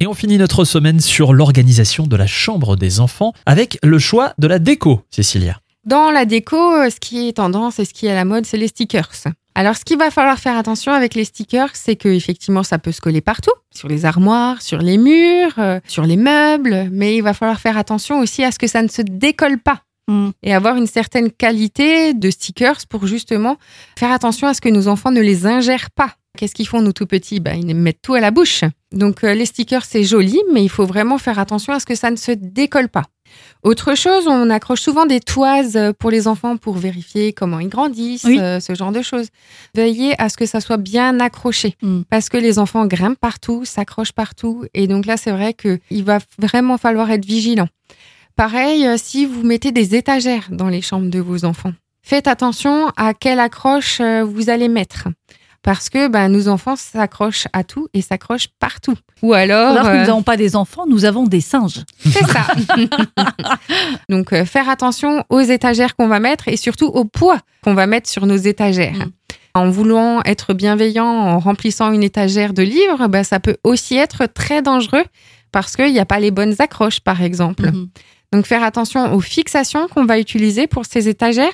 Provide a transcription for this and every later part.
Et on finit notre semaine sur l'organisation de la chambre des enfants avec le choix de la déco, Cécilia. Dans la déco, euh, ce qui est tendance et ce qui est à la mode, c'est les stickers. Alors, ce qu'il va falloir faire attention avec les stickers, c'est que effectivement, ça peut se coller partout, sur les armoires, sur les murs, euh, sur les meubles, mais il va falloir faire attention aussi à ce que ça ne se décolle pas. Mm. Et avoir une certaine qualité de stickers pour justement faire attention à ce que nos enfants ne les ingèrent pas. Qu'est-ce qu'ils font, nous tout petits? Ben, Ils mettent tout à la bouche. Donc, euh, les stickers, c'est joli, mais il faut vraiment faire attention à ce que ça ne se décolle pas. Autre chose, on accroche souvent des toises pour les enfants pour vérifier comment ils grandissent, Oui. euh, ce genre de choses. Veillez à ce que ça soit bien accroché Mm. parce que les enfants grimpent partout, s'accrochent partout. Et donc là, c'est vrai qu'il va vraiment falloir être vigilant. Pareil, euh, si vous mettez des étagères dans les chambres de vos enfants, faites attention à quelle accroche vous allez mettre. Parce que ben, nos enfants s'accrochent à tout et s'accrochent partout. Ou alors, Alors que nous euh, n'avons pas des enfants, nous avons des singes. c'est ça. Donc, euh, faire attention aux étagères qu'on va mettre et surtout au poids qu'on va mettre sur nos étagères. Mm. En voulant être bienveillant, en remplissant une étagère de livres, bah, ça peut aussi être très dangereux parce qu'il n'y a pas les bonnes accroches, par exemple. Mhm. Donc, faire attention aux fixations qu'on va utiliser pour ces étagères.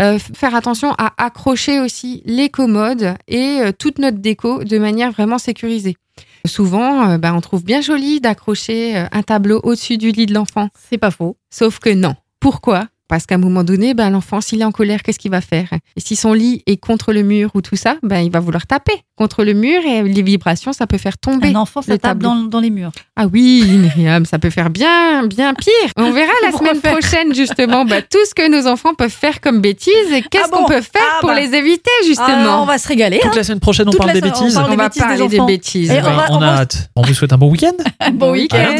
Euh, faire attention à accrocher aussi les commodes et euh, toute notre déco de manière vraiment sécurisée. Souvent, euh, bah, on trouve bien joli d'accrocher un tableau au-dessus du lit de l'enfant. C'est pas faux. Sauf que non. Pourquoi? Parce qu'à un moment donné, ben, l'enfant, s'il est en colère, qu'est-ce qu'il va faire? Et si son lit est contre le mur ou tout ça, ben, il va vouloir taper contre le mur et les vibrations, ça peut faire tomber. Un enfant, ça le tape dans, dans les murs. Ah oui, Myriam, ça peut faire bien, bien pire. On verra la semaine faire? prochaine, justement, bah, tout ce que nos enfants peuvent faire comme bêtises et qu'est-ce Ah bon? qu'on peut faire Ah pour bah. les éviter, Ah, justement. on va se régaler. Toute hein. la semaine prochaine, on Toute parle des on bêtises. parle on des va bêtises des parler des bêtises. Et on va- On a hâte. On vous souhaite un bon week-end. Un bon week-end.